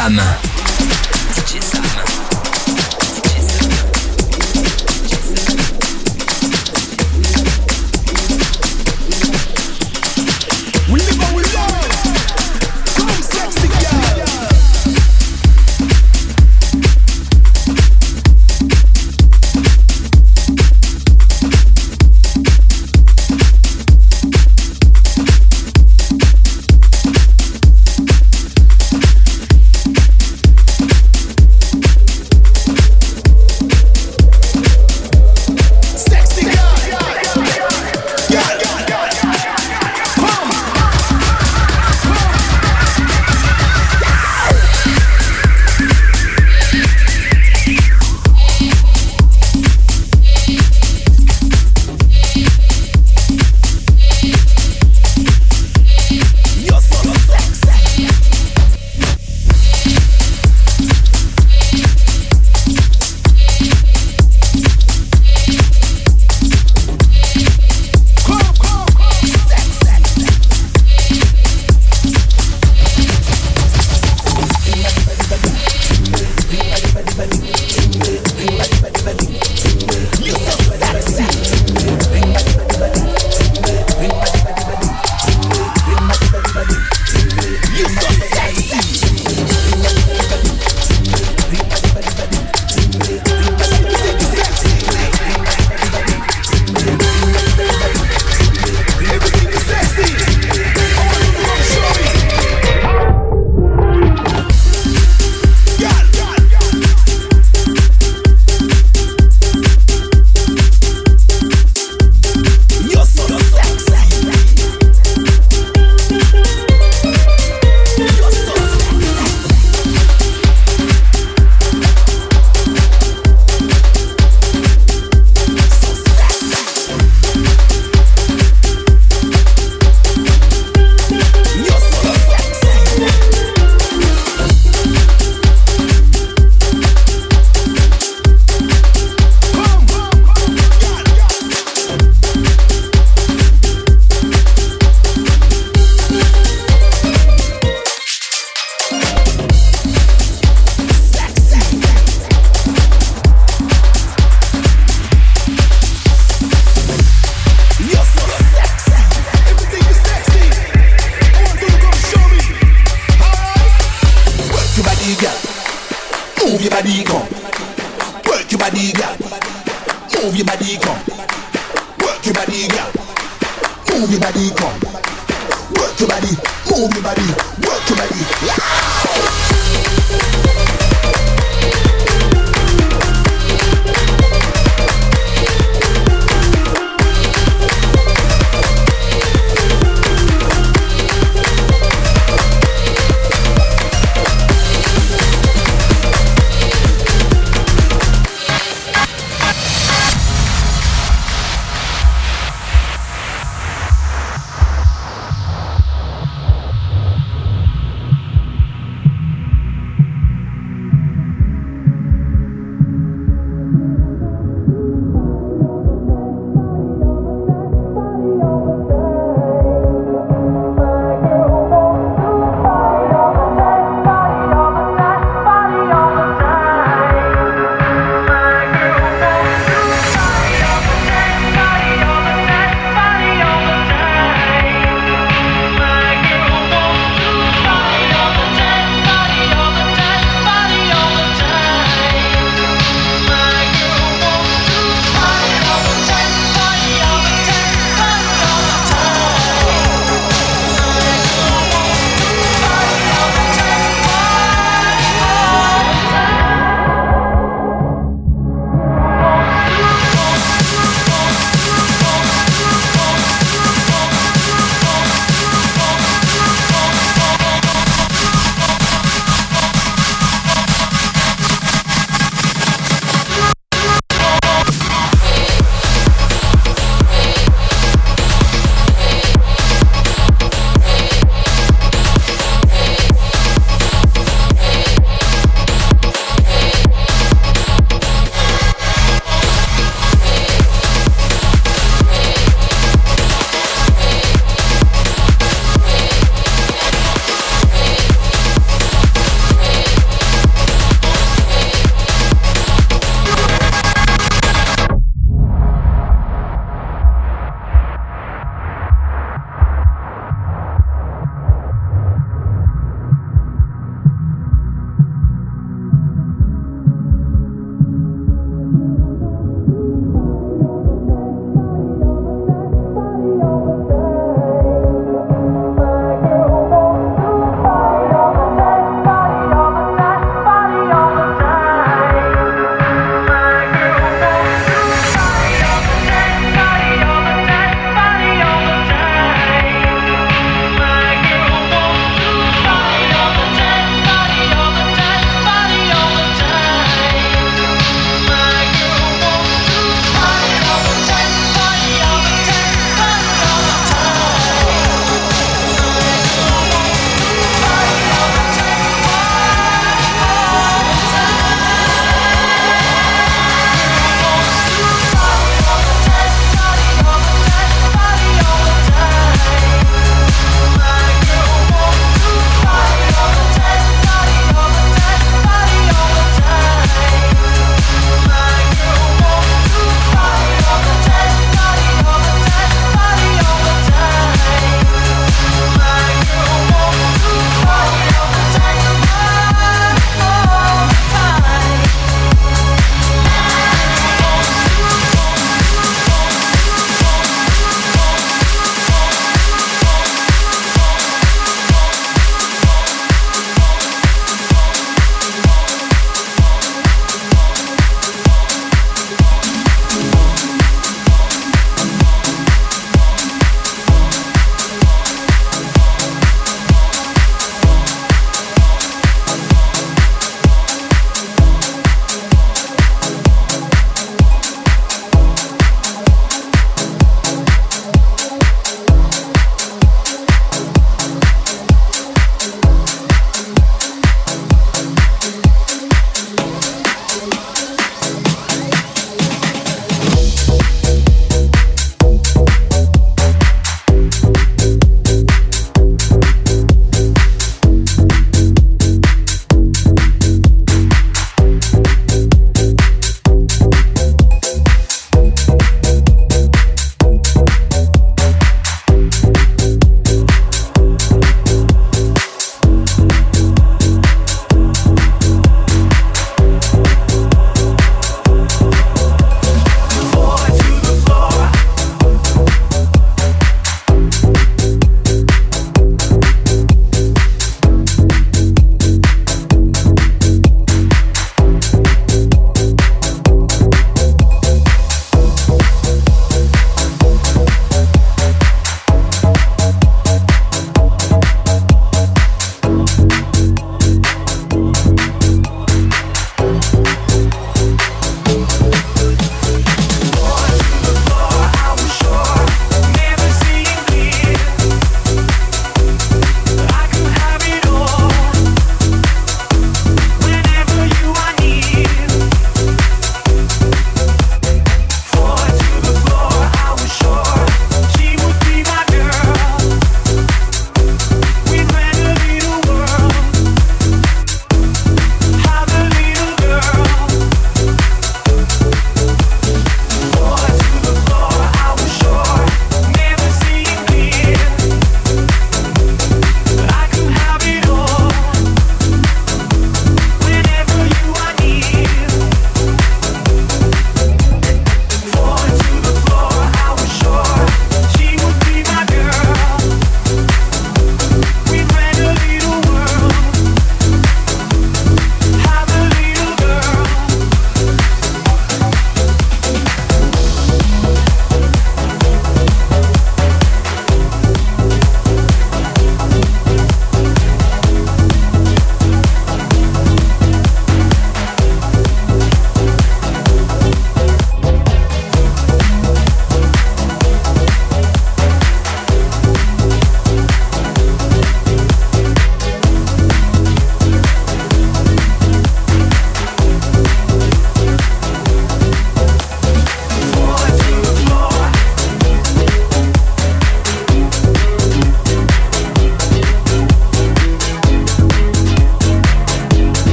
Sam.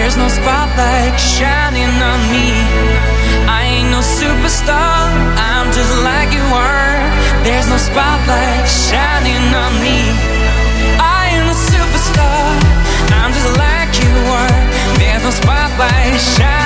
There's no spotlight shining on me. I ain't no superstar, I'm just like you are. There's no spotlight shining on me. I am a superstar, I'm just like you are. There's no spotlight shining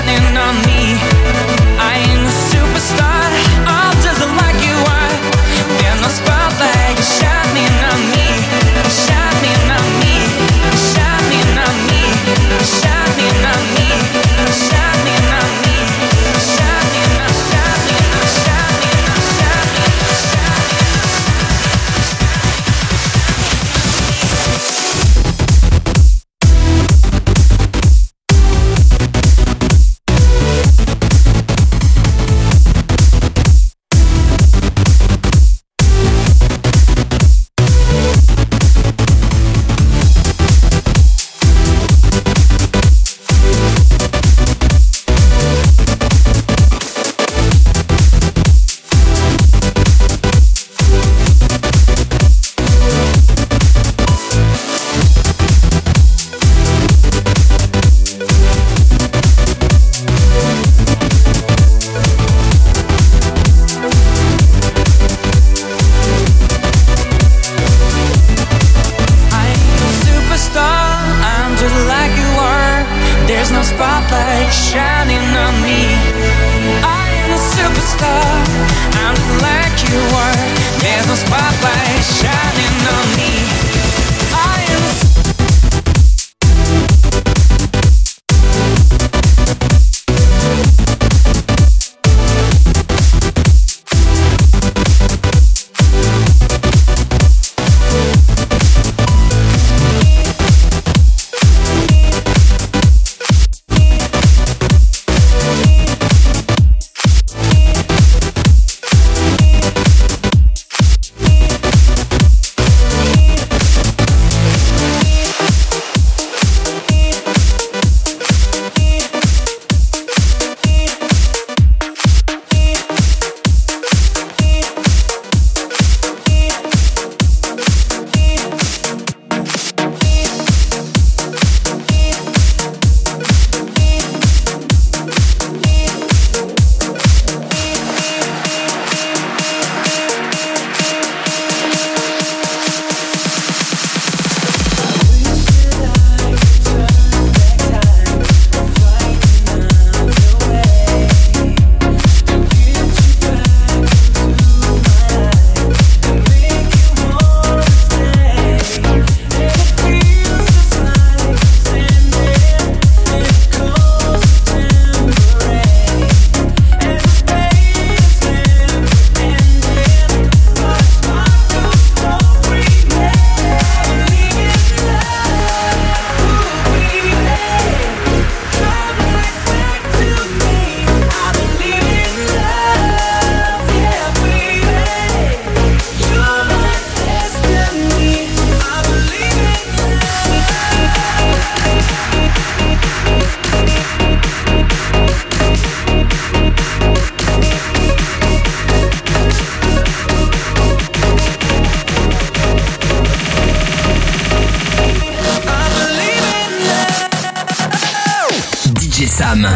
Sam.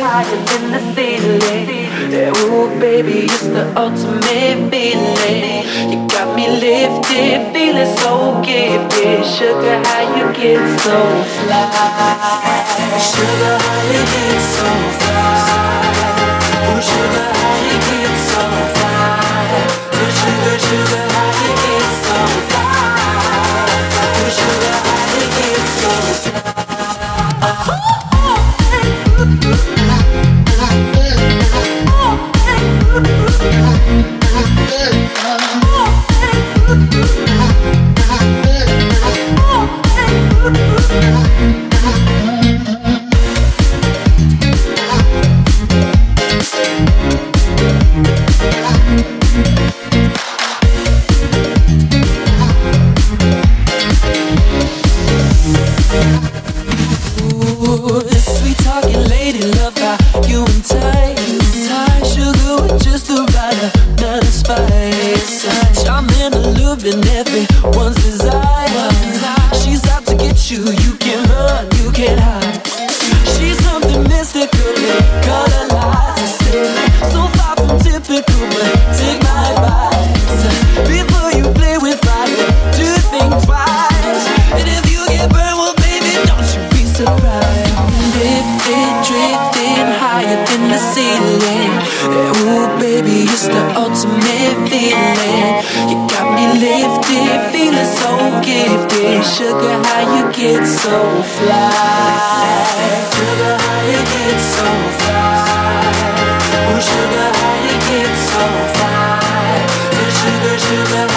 higher than the ceiling. Yeah, ooh, baby, it's the ultimate feeling. You got me lifted, feeling so gifted. Sugar, how you get so fly? Sugar, how you get so fly? Ooh, sugar, how you get so fly? Ooh, sugar, sugar. should have